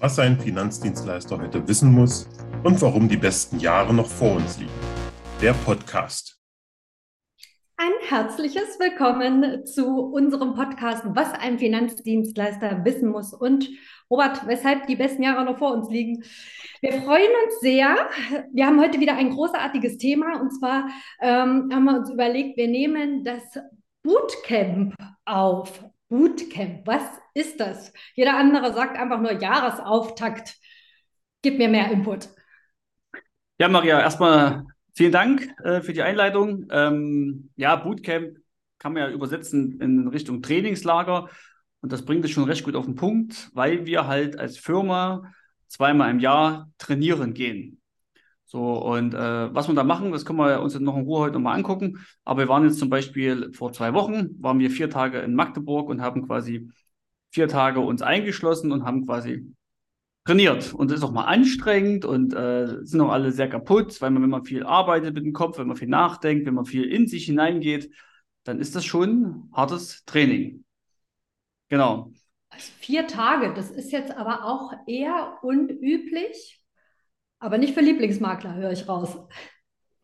was ein Finanzdienstleister heute wissen muss und warum die besten Jahre noch vor uns liegen. Der Podcast. Ein herzliches Willkommen zu unserem Podcast, was ein Finanzdienstleister wissen muss und Robert, weshalb die besten Jahre noch vor uns liegen. Wir freuen uns sehr. Wir haben heute wieder ein großartiges Thema und zwar ähm, haben wir uns überlegt, wir nehmen das Bootcamp auf. Bootcamp, was ist das? Jeder andere sagt einfach nur Jahresauftakt. Gib mir mehr Input. Ja, Maria, erstmal vielen Dank äh, für die Einleitung. Ähm, ja, Bootcamp kann man ja übersetzen in Richtung Trainingslager. Und das bringt es schon recht gut auf den Punkt, weil wir halt als Firma zweimal im Jahr trainieren gehen. So, und äh, was wir da machen, das können wir uns noch in Ruhe heute nochmal angucken. Aber wir waren jetzt zum Beispiel vor zwei Wochen, waren wir vier Tage in Magdeburg und haben quasi vier Tage uns eingeschlossen und haben quasi trainiert. Und das ist auch mal anstrengend und äh, sind auch alle sehr kaputt, weil man, wenn man viel arbeitet mit dem Kopf, wenn man viel nachdenkt, wenn man viel in sich hineingeht, dann ist das schon hartes Training. Genau. Also vier Tage, das ist jetzt aber auch eher unüblich. Aber nicht für Lieblingsmakler, höre ich raus.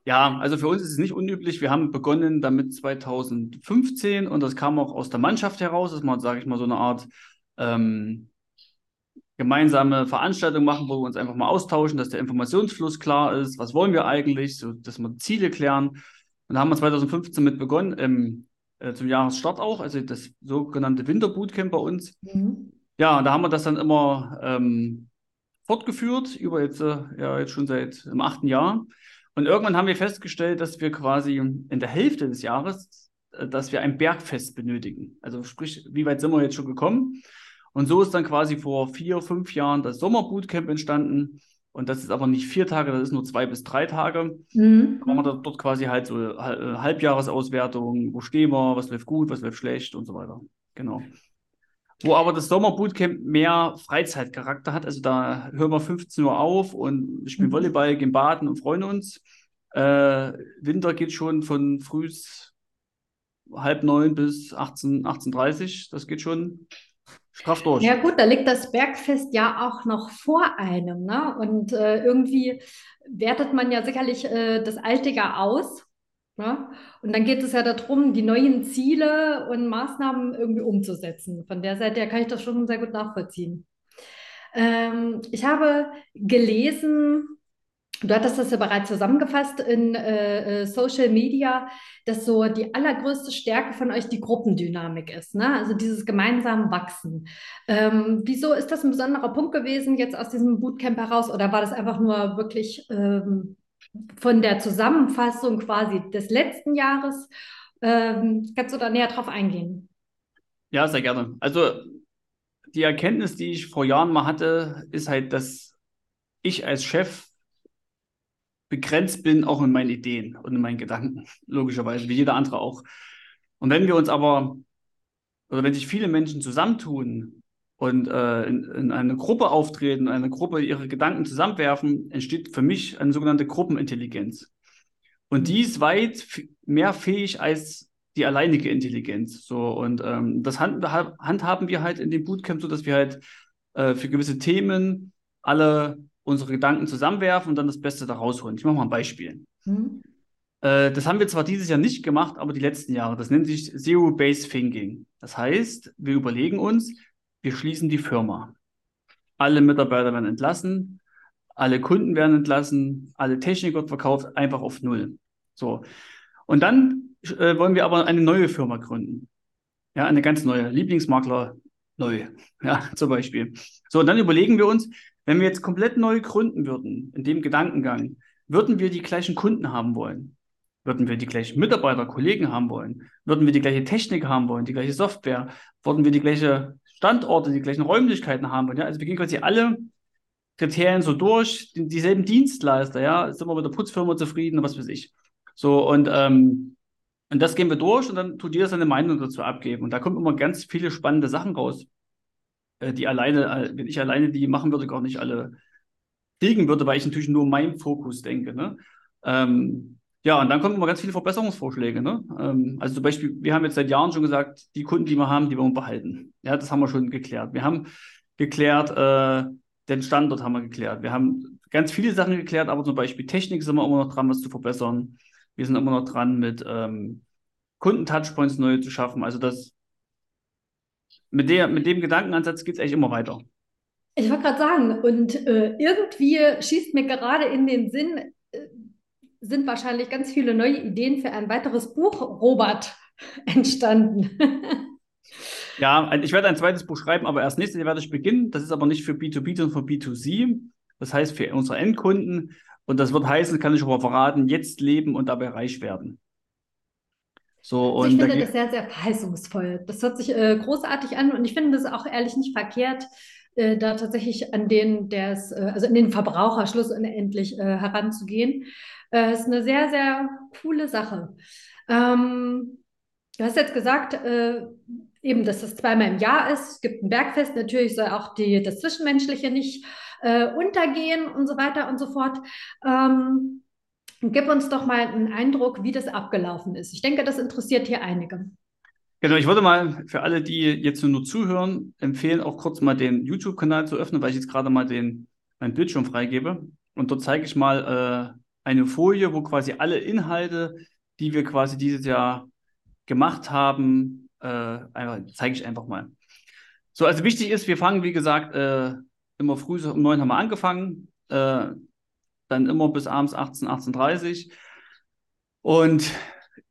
Ja, also für uns ist es nicht unüblich. Wir haben begonnen damit 2015 und das kam auch aus der Mannschaft heraus, dass man, sage ich mal, so eine Art ähm, gemeinsame Veranstaltung machen, wo wir uns einfach mal austauschen, dass der Informationsfluss klar ist. Was wollen wir eigentlich? So, dass wir Ziele klären. Und da haben wir 2015 mit begonnen, ähm, äh, zum Jahresstart auch, also das sogenannte Winterbootcamp bei uns. Mhm. Ja, und da haben wir das dann immer ähm, fortgeführt, über jetzt, äh, ja, jetzt schon seit dem achten Jahr. Und irgendwann haben wir festgestellt, dass wir quasi in der Hälfte des Jahres, äh, dass wir ein Bergfest benötigen. Also sprich, wie weit sind wir jetzt schon gekommen? Und so ist dann quasi vor vier, fünf Jahren das Sommerbootcamp entstanden. Und das ist aber nicht vier Tage, das ist nur zwei bis drei Tage. Mhm. Da machen wir dort quasi halt so äh, Halbjahresauswertungen, wo stehen wir, was läuft gut, was läuft schlecht und so weiter. Genau. Wo aber das Sommerbootcamp mehr Freizeitcharakter hat. Also da hören wir 15 Uhr auf und spielen mhm. Volleyball, gehen baden und freuen uns. Äh, Winter geht schon von früh halb neun bis 18, 18.30 Das geht schon straff durch. Ja gut, da liegt das Bergfest ja auch noch vor einem. Ne? Und äh, irgendwie wertet man ja sicherlich äh, das alte Jahr aus. Ja? Und dann geht es ja darum, die neuen Ziele und Maßnahmen irgendwie umzusetzen. Von der Seite her kann ich das schon sehr gut nachvollziehen. Ähm, ich habe gelesen, du hattest das ja bereits zusammengefasst in äh, äh, Social Media, dass so die allergrößte Stärke von euch die Gruppendynamik ist, ne? also dieses gemeinsame Wachsen. Ähm, wieso ist das ein besonderer Punkt gewesen jetzt aus diesem Bootcamp heraus oder war das einfach nur wirklich ähm, von der Zusammenfassung quasi des letzten Jahres. Ähm, kannst du da näher drauf eingehen? Ja, sehr gerne. Also die Erkenntnis, die ich vor Jahren mal hatte, ist halt, dass ich als Chef begrenzt bin, auch in meinen Ideen und in meinen Gedanken, logischerweise, wie jeder andere auch. Und wenn wir uns aber, oder wenn sich viele Menschen zusammentun und äh, in, in eine Gruppe auftreten, eine Gruppe ihre Gedanken zusammenwerfen, entsteht für mich eine sogenannte Gruppenintelligenz. Und die ist weit mehr fähig als die alleinige Intelligenz. So, und ähm, das hand, handhaben wir halt in dem Bootcamp so, dass wir halt äh, für gewisse Themen alle unsere Gedanken zusammenwerfen und dann das Beste da rausholen. Ich mache mal ein Beispiel. Mhm. Äh, das haben wir zwar dieses Jahr nicht gemacht, aber die letzten Jahre. Das nennt sich Zero-Based Thinking. Das heißt, wir überlegen uns, wir schließen die Firma. Alle Mitarbeiter werden entlassen, alle Kunden werden entlassen, alle Technik wird verkauft, einfach auf Null. So. Und dann äh, wollen wir aber eine neue Firma gründen. Ja, eine ganz neue. Lieblingsmakler neu. Ja, zum Beispiel. So, und dann überlegen wir uns, wenn wir jetzt komplett neu gründen würden, in dem Gedankengang, würden wir die gleichen Kunden haben wollen? Würden wir die gleichen Mitarbeiter, Kollegen haben wollen? Würden wir die gleiche Technik haben wollen, die gleiche Software? Würden wir die gleiche Standorte, die gleichen Räumlichkeiten haben wollen. Ja? Also wir gehen quasi alle Kriterien so durch, die, dieselben Dienstleister, ja, sind wir mit der Putzfirma zufrieden, was weiß ich. So, und, ähm, und das gehen wir durch und dann tut jeder seine Meinung dazu abgeben. Und da kommen immer ganz viele spannende Sachen raus, äh, die alleine, wenn ich alleine die machen würde, gar nicht alle kriegen würde, weil ich natürlich nur meinen Fokus denke. Ne? Ähm, ja, und dann kommen immer ganz viele Verbesserungsvorschläge. Ne? Ähm, also zum Beispiel, wir haben jetzt seit Jahren schon gesagt, die Kunden, die wir haben, die wollen wir behalten. Ja, das haben wir schon geklärt. Wir haben geklärt, äh, den Standort haben wir geklärt. Wir haben ganz viele Sachen geklärt, aber zum Beispiel Technik sind wir immer noch dran, was zu verbessern. Wir sind immer noch dran, mit ähm, Kunden-Touchpoints neu zu schaffen. Also das mit, der, mit dem Gedankenansatz geht es eigentlich immer weiter. Ich wollte gerade sagen, und äh, irgendwie schießt mir gerade in den Sinn, sind wahrscheinlich ganz viele neue Ideen für ein weiteres Buch, Robert, entstanden. ja, ich werde ein zweites Buch schreiben, aber erst nächstes Jahr werde ich beginnen. Das ist aber nicht für B2B, sondern für B2C. Das heißt für unsere Endkunden. Und das wird heißen, kann ich aber verraten, jetzt leben und dabei reich werden. So, also ich finde das sehr, sehr verheißungsvoll. Das hört sich äh, großartig an und ich finde das auch ehrlich nicht verkehrt, äh, da tatsächlich an den, der es, äh, also in den Verbraucher schlussendlich äh, heranzugehen. Äh, ist eine sehr, sehr coole Sache. Ähm, du hast jetzt gesagt, äh, eben, dass das zweimal im Jahr ist. Es gibt ein Bergfest, natürlich soll auch die, das Zwischenmenschliche nicht äh, untergehen und so weiter und so fort. Ähm, Gib uns doch mal einen Eindruck, wie das abgelaufen ist. Ich denke, das interessiert hier einige. Genau, ich würde mal für alle, die jetzt nur zuhören, empfehlen, auch kurz mal den YouTube-Kanal zu öffnen, weil ich jetzt gerade mal den, meinen Bildschirm freigebe. Und dort zeige ich mal äh, eine Folie, wo quasi alle Inhalte, die wir quasi dieses Jahr gemacht haben, äh, einfach, zeige ich einfach mal. So, also wichtig ist, wir fangen, wie gesagt, äh, immer früh um neun haben wir angefangen. Äh, dann immer bis abends 18, 18.30 Und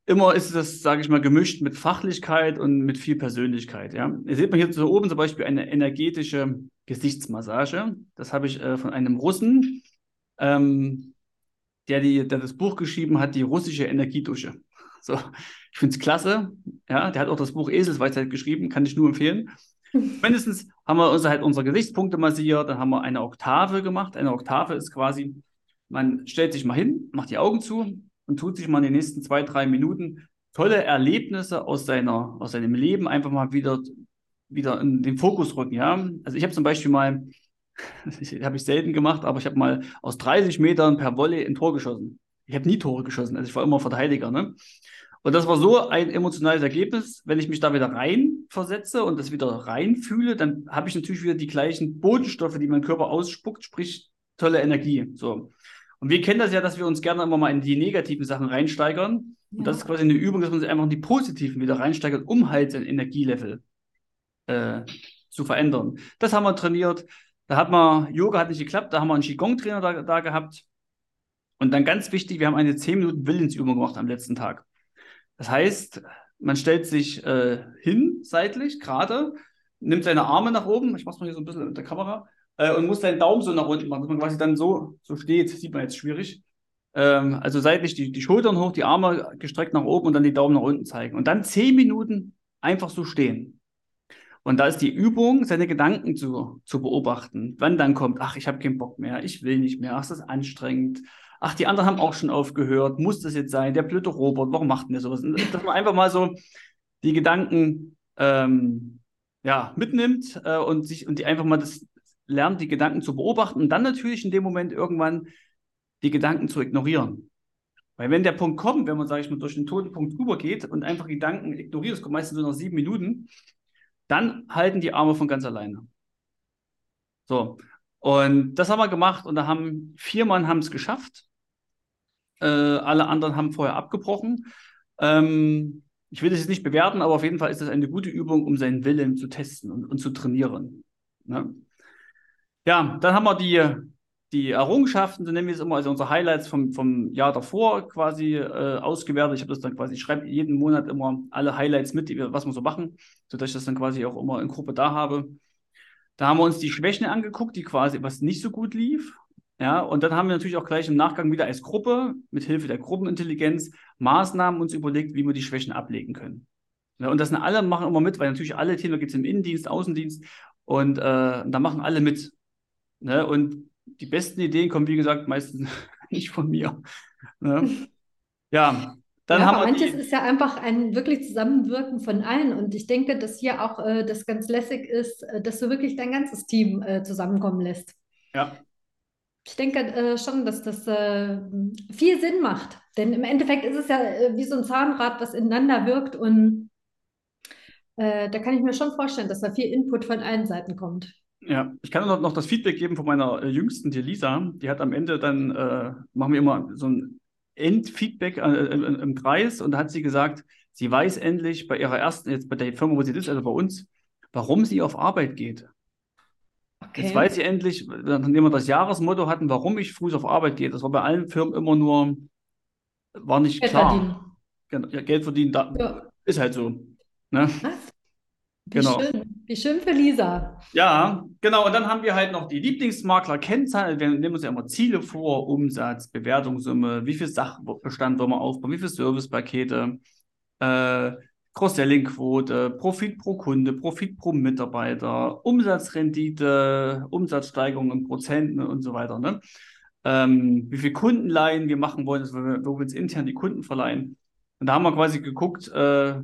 immer ist das, sage ich mal, gemischt mit Fachlichkeit und mit viel Persönlichkeit. Ja. Ihr seht man hier so oben zum Beispiel eine energetische Gesichtsmassage. Das habe ich äh, von einem Russen, ähm, der, die, der das Buch geschrieben hat, die russische Energiedusche. So, ich finde es klasse. Ja, der hat auch das Buch Eselsweisheit geschrieben, kann ich nur empfehlen. Mindestens haben wir uns halt unsere Gesichtspunkte massiert, dann haben wir eine Oktave gemacht. Eine Oktave ist quasi man stellt sich mal hin, macht die Augen zu und tut sich mal in den nächsten zwei, drei Minuten tolle Erlebnisse aus, seiner, aus seinem Leben einfach mal wieder, wieder in den Fokus rücken. Ja? Also ich habe zum Beispiel mal, habe ich selten gemacht, aber ich habe mal aus 30 Metern per Volley ein Tor geschossen. Ich habe nie Tore geschossen, also ich war immer Verteidiger. Ne? Und das war so ein emotionales Ergebnis. Wenn ich mich da wieder rein versetze und das wieder reinfühle, dann habe ich natürlich wieder die gleichen Bodenstoffe, die mein Körper ausspuckt, sprich tolle Energie. So. Und wir kennen das ja, dass wir uns gerne immer mal in die negativen Sachen reinsteigern. Ja. Und das ist quasi eine Übung, dass man sich einfach in die positiven wieder reinsteigert, um halt sein Energielevel äh, zu verändern. Das haben wir trainiert. Da hat man, Yoga hat nicht geklappt, da haben wir einen Qigong-Trainer da, da gehabt. Und dann ganz wichtig, wir haben eine 10 Minuten Willensübung gemacht am letzten Tag. Das heißt, man stellt sich äh, hin, seitlich, gerade, nimmt seine Arme nach oben, ich mache es mal hier so ein bisschen mit der Kamera, äh, und muss seinen Daumen so nach unten machen, dass man quasi dann so, so steht. Sieht man jetzt schwierig. Ähm, also seitlich die, die Schultern hoch, die Arme gestreckt nach oben und dann die Daumen nach unten zeigen. Und dann zehn Minuten einfach so stehen. Und da ist die Übung, seine Gedanken zu, zu beobachten. Wann dann kommt, ach, ich habe keinen Bock mehr, ich will nicht mehr, ach, das ist anstrengend. Ach, die anderen haben auch schon aufgehört. Muss das jetzt sein? Der blöde Robert, warum macht denn der sowas? Dass man einfach mal so die Gedanken ähm, ja, mitnimmt äh, und sich und die einfach mal das, lernt, die Gedanken zu beobachten und dann natürlich in dem Moment irgendwann die Gedanken zu ignorieren. Weil wenn der Punkt kommt, wenn man, sage ich mal, durch den toten Punkt drüber geht und einfach Gedanken ignoriert, das kommt meistens so nach sieben Minuten, dann halten die Arme von ganz alleine. So, und das haben wir gemacht und da haben vier Mann es geschafft. Äh, alle anderen haben vorher abgebrochen. Ähm, ich will das jetzt nicht bewerten, aber auf jeden Fall ist das eine gute Übung, um seinen Willen zu testen und, und zu trainieren. Ne? Ja, dann haben wir die, die Errungenschaften, so nennen wir es immer, also unsere Highlights vom, vom Jahr davor quasi äh, ausgewertet. Ich habe das dann quasi, ich schreibe jeden Monat immer alle Highlights mit, wir, was wir so machen, sodass ich das dann quasi auch immer in Gruppe da habe. Da haben wir uns die Schwächen angeguckt, die quasi, was nicht so gut lief. Ja, und dann haben wir natürlich auch gleich im Nachgang wieder als Gruppe mit Hilfe der Gruppenintelligenz Maßnahmen uns überlegt, wie wir die Schwächen ablegen können. Ja, und das sind alle machen immer mit, weil natürlich alle Themen, gibt es im Innendienst, Außendienst und äh, da machen alle mit. Ne? Und die besten Ideen kommen, wie gesagt, meistens nicht von mir. Ne? Ja, dann ja, haben wir manches ist ja einfach ein wirklich Zusammenwirken von allen. Und ich denke, dass hier auch äh, das ganz lässig ist, äh, dass du wirklich dein ganzes Team äh, zusammenkommen lässt. Ja. Ich denke äh, schon, dass das äh, viel Sinn macht. Denn im Endeffekt ist es ja wie so ein Zahnrad, was ineinander wirkt. Und da kann ich mir schon vorstellen, dass da viel Input von allen Seiten kommt. Ja, ich kann noch, noch das Feedback geben von meiner äh, Jüngsten, die Lisa. Die hat am Ende dann, äh, machen wir immer so ein Endfeedback äh, im, im Kreis und da hat sie gesagt, sie weiß endlich bei ihrer ersten, jetzt bei der Firma, wo sie ist, also bei uns, warum sie auf Arbeit geht. Okay. Jetzt weiß sie endlich, nachdem wir das Jahresmotto hatten, warum ich früh auf Arbeit gehe. Das war bei allen Firmen immer nur, war nicht Geld klar. verdienen. Genau, ja, Geld verdienen, da, Ja. ist halt so. Ne? Wie Genau. schön. Wie schön für Lisa. Ja, genau. Und dann haben wir halt noch die Lieblingsmakler-Kennzahlen. Wir nehmen uns ja immer Ziele vor, Umsatz, Bewertungssumme, wie viel Sachbestand wollen wir aufbauen, wie viele Servicepakete, äh, Cross-Selling-Quote, Profit pro Kunde, Profit pro Mitarbeiter, Umsatzrendite, Umsatzsteigerung in Prozenten und so weiter. Ne? Ähm, wie viel Kundenleihen wir machen wollen, also wo wir, wo wir uns intern die Kunden verleihen. Und da haben wir quasi geguckt, äh,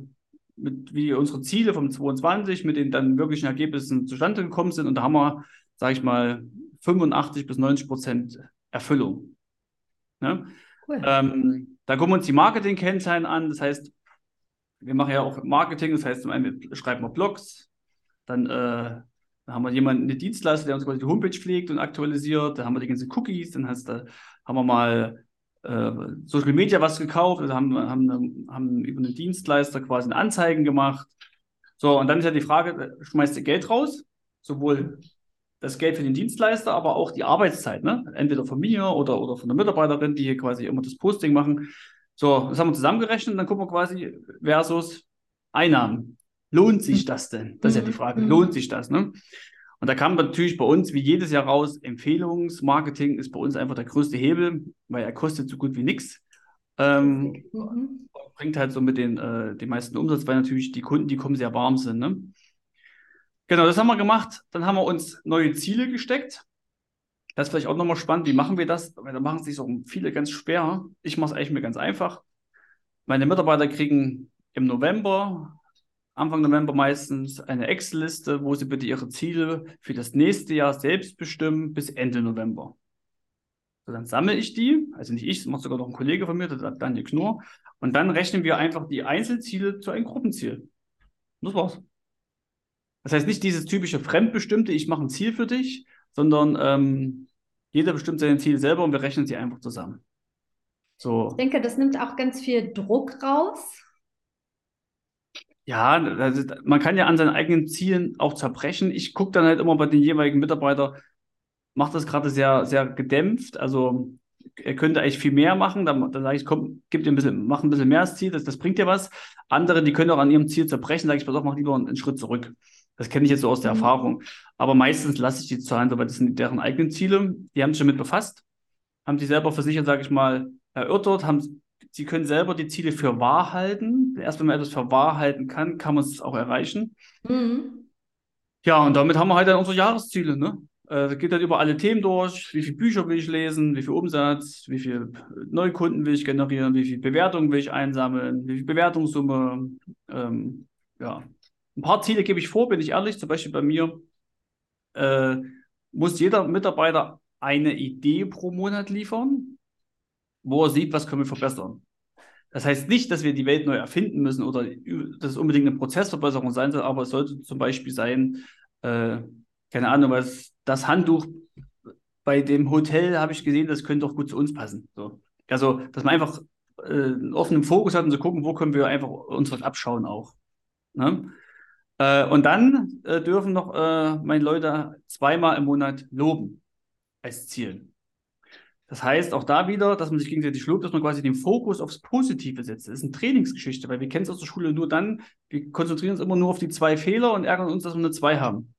mit, wie unsere Ziele vom 22 mit den dann wirklichen Ergebnissen zustande gekommen sind. Und da haben wir, sage ich mal, 85 bis 90 Prozent Erfüllung. Ne? Cool. Ähm, da gucken wir uns die Marketing-Kennzahlen an. Das heißt, wir machen ja auch Marketing. Das heißt, zum einen schreiben wir Blogs, dann, äh, dann haben wir jemanden, eine Dienstleister, der uns quasi die Homepage pflegt und aktualisiert. Dann haben wir die ganzen Cookies. Dann heißt, da haben wir mal äh, Social Media was gekauft, also haben, haben, haben über einen Dienstleister quasi eine Anzeigen gemacht. So, und dann ist ja die Frage, schmeißt du Geld raus? Sowohl das Geld für den Dienstleister, aber auch die Arbeitszeit, ne? Entweder von mir oder, oder von der Mitarbeiterin, die hier quasi immer das Posting machen. So, das haben wir zusammengerechnet und dann gucken wir quasi versus Einnahmen. Lohnt sich das denn? Das ist ja die Frage. Mhm. Lohnt sich das, ne? Und da kam natürlich bei uns wie jedes Jahr raus, Empfehlungsmarketing ist bei uns einfach der größte Hebel, weil er kostet so gut wie nichts. Ähm, Mhm. bringt halt so mit den, äh, den meisten Umsatz, weil natürlich die Kunden, die kommen, sehr warm sind. Ne? Genau, das haben wir gemacht. Dann haben wir uns neue Ziele gesteckt. Das ist vielleicht auch nochmal spannend. Wie machen wir das? Weil da machen es sich auch viele ganz schwer. Ich mache es eigentlich mir ganz einfach. Meine Mitarbeiter kriegen im November, Anfang November meistens, eine Excel-Liste, wo sie bitte ihre Ziele für das nächste Jahr selbst bestimmen bis Ende November. So, dann sammle ich die, also nicht ich, das macht sogar noch ein Kollege von mir, der Daniel Knorr, und dann rechnen wir einfach die Einzelziele zu einem Gruppenziel. Das war's. Das heißt nicht dieses typische fremdbestimmte, ich mache ein Ziel für dich, sondern ähm, jeder bestimmt sein Ziel selber und wir rechnen sie einfach zusammen. So, Ich denke, das nimmt auch ganz viel Druck raus. Ja, also, man kann ja an seinen eigenen Zielen auch zerbrechen. Ich gucke dann halt immer bei den jeweiligen Mitarbeitern, macht das gerade sehr, sehr gedämpft. Also er könnte eigentlich viel mehr machen. Dann, dann sage ich, komm, gib dir ein bisschen, mach ein bisschen mehr als Ziel, das, das bringt dir was. Andere, die können auch an ihrem Ziel zerbrechen, sage ich, pass auf, mach lieber einen, einen Schritt zurück. Das kenne ich jetzt so aus der Mhm. Erfahrung. Aber meistens lasse ich die Zahlen so, weil das sind deren eigenen Ziele. Die haben sich damit befasst, haben die selber für sich, sage ich mal, erörtert, haben, sie können selber die Ziele für wahr halten. Erst wenn man etwas für wahr halten kann, kann man es auch erreichen. Mhm. Ja, und damit haben wir halt dann unsere Jahresziele, ne? Äh, geht dann über alle Themen durch. Wie viele Bücher will ich lesen? Wie viel Umsatz? Wie viele Neukunden will ich generieren? Wie viel Bewertungen will ich einsammeln? Wie viel Bewertungssumme? Ähm, ja. Ein paar Ziele gebe ich vor, bin ich ehrlich. Zum Beispiel bei mir äh, muss jeder Mitarbeiter eine Idee pro Monat liefern, wo er sieht, was können wir verbessern. Das heißt nicht, dass wir die Welt neu erfinden müssen oder dass es unbedingt eine Prozessverbesserung sein soll, aber es sollte zum Beispiel sein, äh, keine Ahnung, was das Handtuch bei dem Hotel habe ich gesehen, das könnte doch gut zu uns passen. So. Also, dass man einfach äh, einen offenen Fokus hat und so gucken, wo können wir einfach uns was abschauen auch. Ne? Äh, und dann äh, dürfen noch äh, meine Leute zweimal im Monat loben als Ziel. Das heißt auch da wieder, dass man sich gegenseitig lobt, dass man quasi den Fokus aufs Positive setzt. Das ist eine Trainingsgeschichte, weil wir kennen es aus der Schule nur dann, wir konzentrieren uns immer nur auf die zwei Fehler und ärgern uns, dass wir eine zwei haben.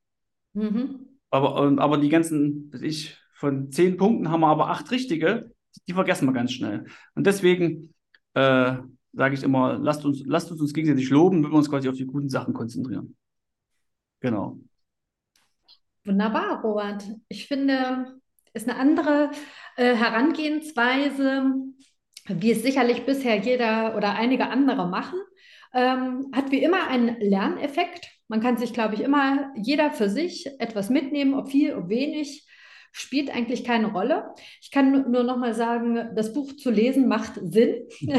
Mhm. Aber, aber die ganzen, weiß ich, von zehn Punkten haben wir aber acht richtige, die vergessen wir ganz schnell. Und deswegen äh, sage ich immer, lasst uns, lasst uns uns gegenseitig loben, wenn wir uns quasi auf die guten Sachen konzentrieren. Genau. Wunderbar, Robert. Ich finde, ist eine andere äh, Herangehensweise, wie es sicherlich bisher jeder oder einige andere machen. Ähm, hat wie immer einen Lerneffekt. Man kann sich, glaube ich, immer jeder für sich etwas mitnehmen, ob viel, ob wenig, spielt eigentlich keine Rolle. Ich kann nur noch mal sagen, das Buch zu lesen macht Sinn.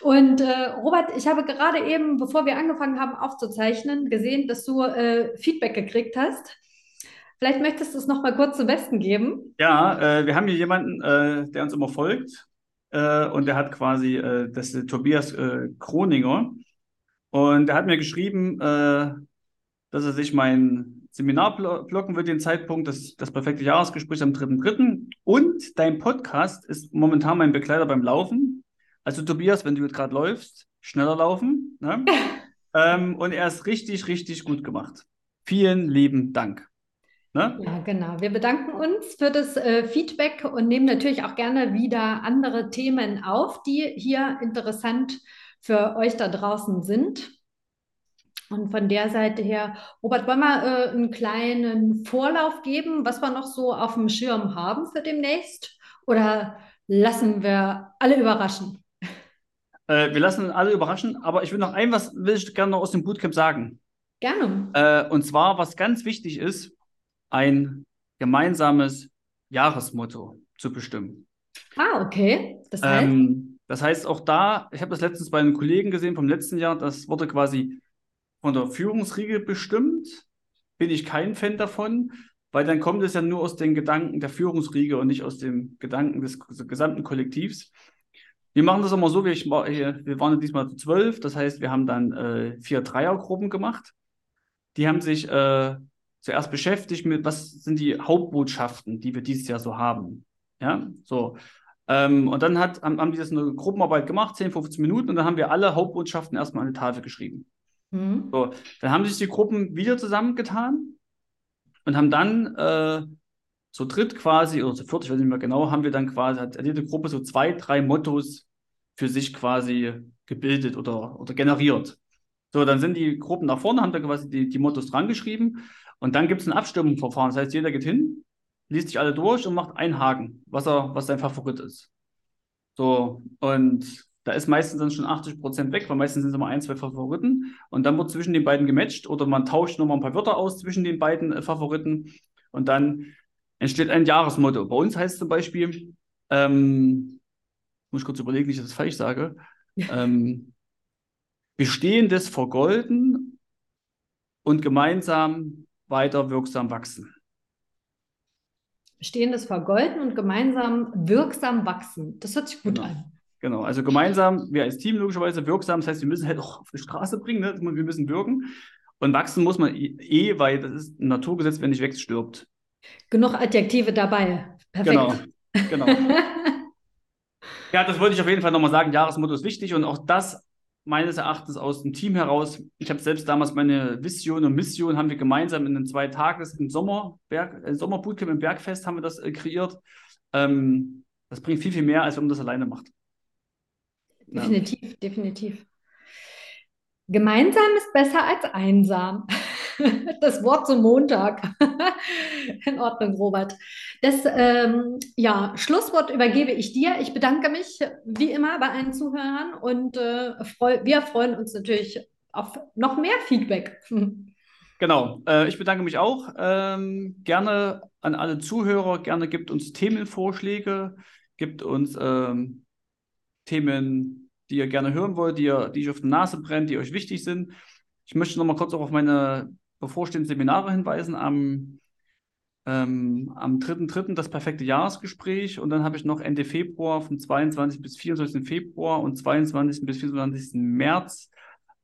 Und äh, Robert, ich habe gerade eben, bevor wir angefangen haben aufzuzeichnen, gesehen, dass du äh, Feedback gekriegt hast. Vielleicht möchtest du es noch mal kurz zum Besten geben. Ja, äh, wir haben hier jemanden, äh, der uns immer folgt äh, und der hat quasi, äh, das ist Tobias äh, Kroninger und der hat mir geschrieben, äh, dass er sich mein Seminar blocken wird, den Zeitpunkt, das, das perfekte Jahresgespräch am 3.3. Und dein Podcast ist momentan mein Begleiter beim Laufen. Also Tobias, wenn du gerade läufst, schneller laufen. Ne? ähm, und er ist richtig, richtig gut gemacht. Vielen lieben Dank. Ne? Ja, genau. Wir bedanken uns für das äh, Feedback und nehmen natürlich auch gerne wieder andere Themen auf, die hier interessant für euch da draußen sind. Und von der Seite her, Robert, wollen wir äh, einen kleinen Vorlauf geben, was wir noch so auf dem Schirm haben für demnächst? Oder lassen wir alle überraschen? Äh, wir lassen alle überraschen, aber ich will noch ein, was will ich gerne noch aus dem Bootcamp sagen. Gerne. Äh, und zwar, was ganz wichtig ist, ein gemeinsames Jahresmotto zu bestimmen. Ah, okay. Das heißt, ähm, das heißt auch da, ich habe das letztens bei einem Kollegen gesehen vom letzten Jahr, das wurde quasi von der Führungsriege bestimmt. Bin ich kein Fan davon, weil dann kommt es ja nur aus den Gedanken der Führungsriege und nicht aus dem Gedanken des gesamten Kollektivs. Wir machen das immer so, wir, wir waren diesmal zwölf, das heißt, wir haben dann äh, vier Dreiergruppen gemacht. Die haben sich äh, zuerst beschäftigt mit, was sind die Hauptbotschaften, die wir dieses Jahr so haben. Ja, so. Ähm, und dann hat, haben, haben die das eine Gruppenarbeit gemacht, 10, 15 Minuten, und dann haben wir alle Hauptbotschaften erstmal an die Tafel geschrieben. Mhm. So, dann haben sich die Gruppen wieder zusammengetan und haben dann äh, zu dritt quasi, oder zu viert, ich weiß nicht mehr genau, haben wir dann quasi, hat jede Gruppe so zwei, drei Mottos für sich quasi gebildet oder, oder generiert. So, dann sind die Gruppen nach vorne, haben da quasi die, die Mottos dran geschrieben und dann gibt es ein Abstimmungsverfahren. Das heißt, jeder geht hin, liest sich alle durch und macht einen Haken, was, er, was sein Favorit ist. So, und da ist meistens dann schon 80 Prozent weg, weil meistens sind es immer ein, zwei Favoriten. Und dann wird zwischen den beiden gematcht oder man tauscht nochmal ein paar Wörter aus zwischen den beiden äh, Favoriten. Und dann entsteht ein Jahresmotto. Bei uns heißt es zum Beispiel, ähm, muss ich kurz überlegen, dass ich das falsch sage, ähm, Bestehendes vergolden und gemeinsam weiter wirksam wachsen. Bestehendes vergolden und gemeinsam wirksam wachsen. Das hört sich gut genau. an. Genau, also gemeinsam, wir als Team logischerweise wirksam, das heißt, wir müssen halt auch auf die Straße bringen, ne? wir müssen wirken. Und wachsen muss man eh, weil das ist ein Naturgesetz, wenn nicht wächst, stirbt. Genug Adjektive dabei. Perfekt. Genau, genau. ja, das wollte ich auf jeden Fall nochmal sagen. Jahresmotto ist wichtig und auch das meines Erachtens aus dem Team heraus. Ich habe selbst damals meine Vision und Mission haben wir gemeinsam in den zwei Tages im Sommer, äh, Sommerbootcamp im Bergfest haben wir das äh, kreiert. Ähm, das bringt viel, viel mehr, als wenn man das alleine macht. Definitiv, ja. definitiv. Gemeinsam ist besser als einsam. Das Wort zum Montag. In Ordnung, Robert. Das ähm, ja, Schlusswort übergebe ich dir. Ich bedanke mich wie immer bei allen Zuhörern und äh, freu wir freuen uns natürlich auf noch mehr Feedback. Genau, äh, ich bedanke mich auch. Ähm, gerne an alle Zuhörer, gerne gibt uns Themenvorschläge, gibt uns ähm, Themen, die ihr gerne hören wollt, die, ihr, die euch auf die Nase brennt, die euch wichtig sind. Ich möchte noch mal kurz auch auf meine bevorstehenden Seminare hinweisen. Am, ähm, am 3.3. das perfekte Jahresgespräch und dann habe ich noch Ende Februar vom 22. bis 24. Februar und 22. bis 24. März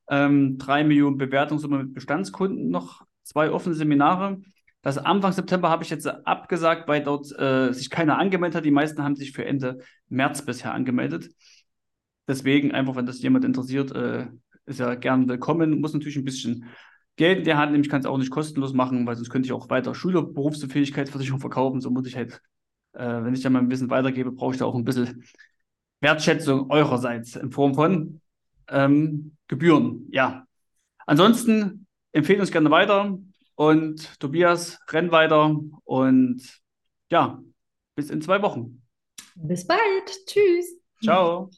ähm, drei Millionen Bewertungssumme mit Bestandskunden noch zwei offene Seminare. Das Anfang September habe ich jetzt abgesagt, weil dort äh, sich keiner angemeldet hat. Die meisten haben sich für Ende März bisher angemeldet. Deswegen einfach, wenn das jemand interessiert, äh, ist ja gern willkommen. Muss natürlich ein bisschen Geld in der Hand nehmen. Ich kann es auch nicht kostenlos machen, weil sonst könnte ich auch weiter Schüler Berufs- und Fähigkeitsversicherung verkaufen. So muss ich halt, äh, wenn ich dann mal ein bisschen weitergebe, brauche ich da auch ein bisschen Wertschätzung eurerseits in Form von ähm, Gebühren. Ja. Ansonsten empfehlen uns gerne weiter und Tobias, renn weiter und ja, bis in zwei Wochen. Bis bald. Tschüss. Ciao.